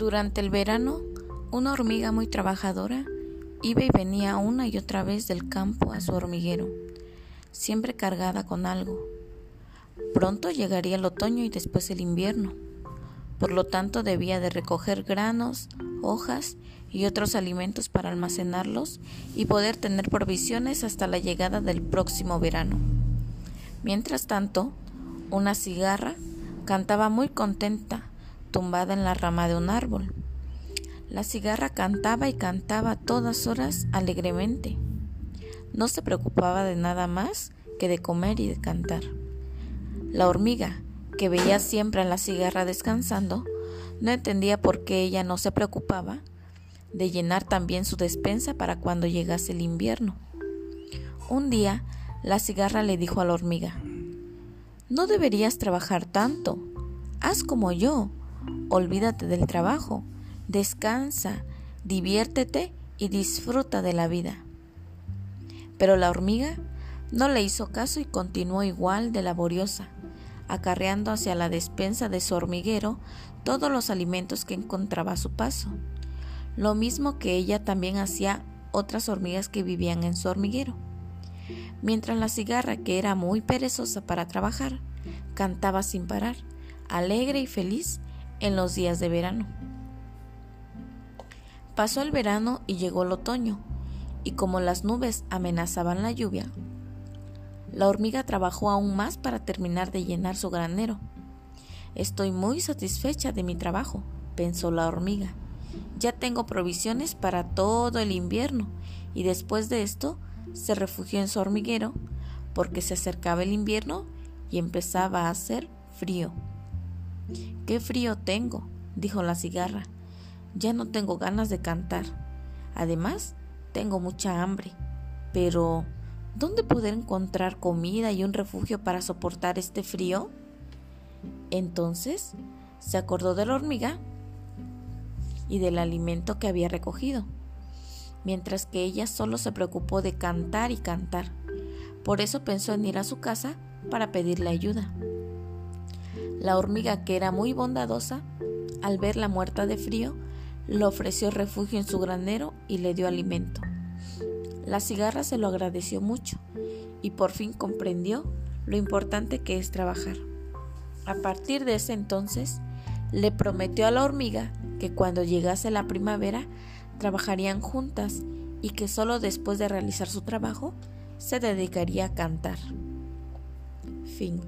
Durante el verano, una hormiga muy trabajadora iba y venía una y otra vez del campo a su hormiguero, siempre cargada con algo. Pronto llegaría el otoño y después el invierno. Por lo tanto, debía de recoger granos, hojas y otros alimentos para almacenarlos y poder tener provisiones hasta la llegada del próximo verano. Mientras tanto, una cigarra cantaba muy contenta tumbada en la rama de un árbol. La cigarra cantaba y cantaba todas horas alegremente. No se preocupaba de nada más que de comer y de cantar. La hormiga, que veía siempre a la cigarra descansando, no entendía por qué ella no se preocupaba de llenar también su despensa para cuando llegase el invierno. Un día, la cigarra le dijo a la hormiga, No deberías trabajar tanto, haz como yo, Olvídate del trabajo, descansa, diviértete y disfruta de la vida. Pero la hormiga no le hizo caso y continuó igual de laboriosa, acarreando hacia la despensa de su hormiguero todos los alimentos que encontraba a su paso. Lo mismo que ella también hacía otras hormigas que vivían en su hormiguero. Mientras la cigarra, que era muy perezosa para trabajar, cantaba sin parar, alegre y feliz, en los días de verano. Pasó el verano y llegó el otoño, y como las nubes amenazaban la lluvia, la hormiga trabajó aún más para terminar de llenar su granero. Estoy muy satisfecha de mi trabajo, pensó la hormiga. Ya tengo provisiones para todo el invierno, y después de esto se refugió en su hormiguero, porque se acercaba el invierno y empezaba a hacer frío. Qué frío tengo, dijo la cigarra. Ya no tengo ganas de cantar. Además, tengo mucha hambre. Pero, ¿dónde poder encontrar comida y un refugio para soportar este frío? Entonces, se acordó de la hormiga y del alimento que había recogido, mientras que ella solo se preocupó de cantar y cantar. Por eso pensó en ir a su casa para pedirle ayuda. La hormiga, que era muy bondadosa, al verla muerta de frío, le ofreció refugio en su granero y le dio alimento. La cigarra se lo agradeció mucho y por fin comprendió lo importante que es trabajar. A partir de ese entonces, le prometió a la hormiga que cuando llegase la primavera trabajarían juntas y que solo después de realizar su trabajo se dedicaría a cantar. Fin.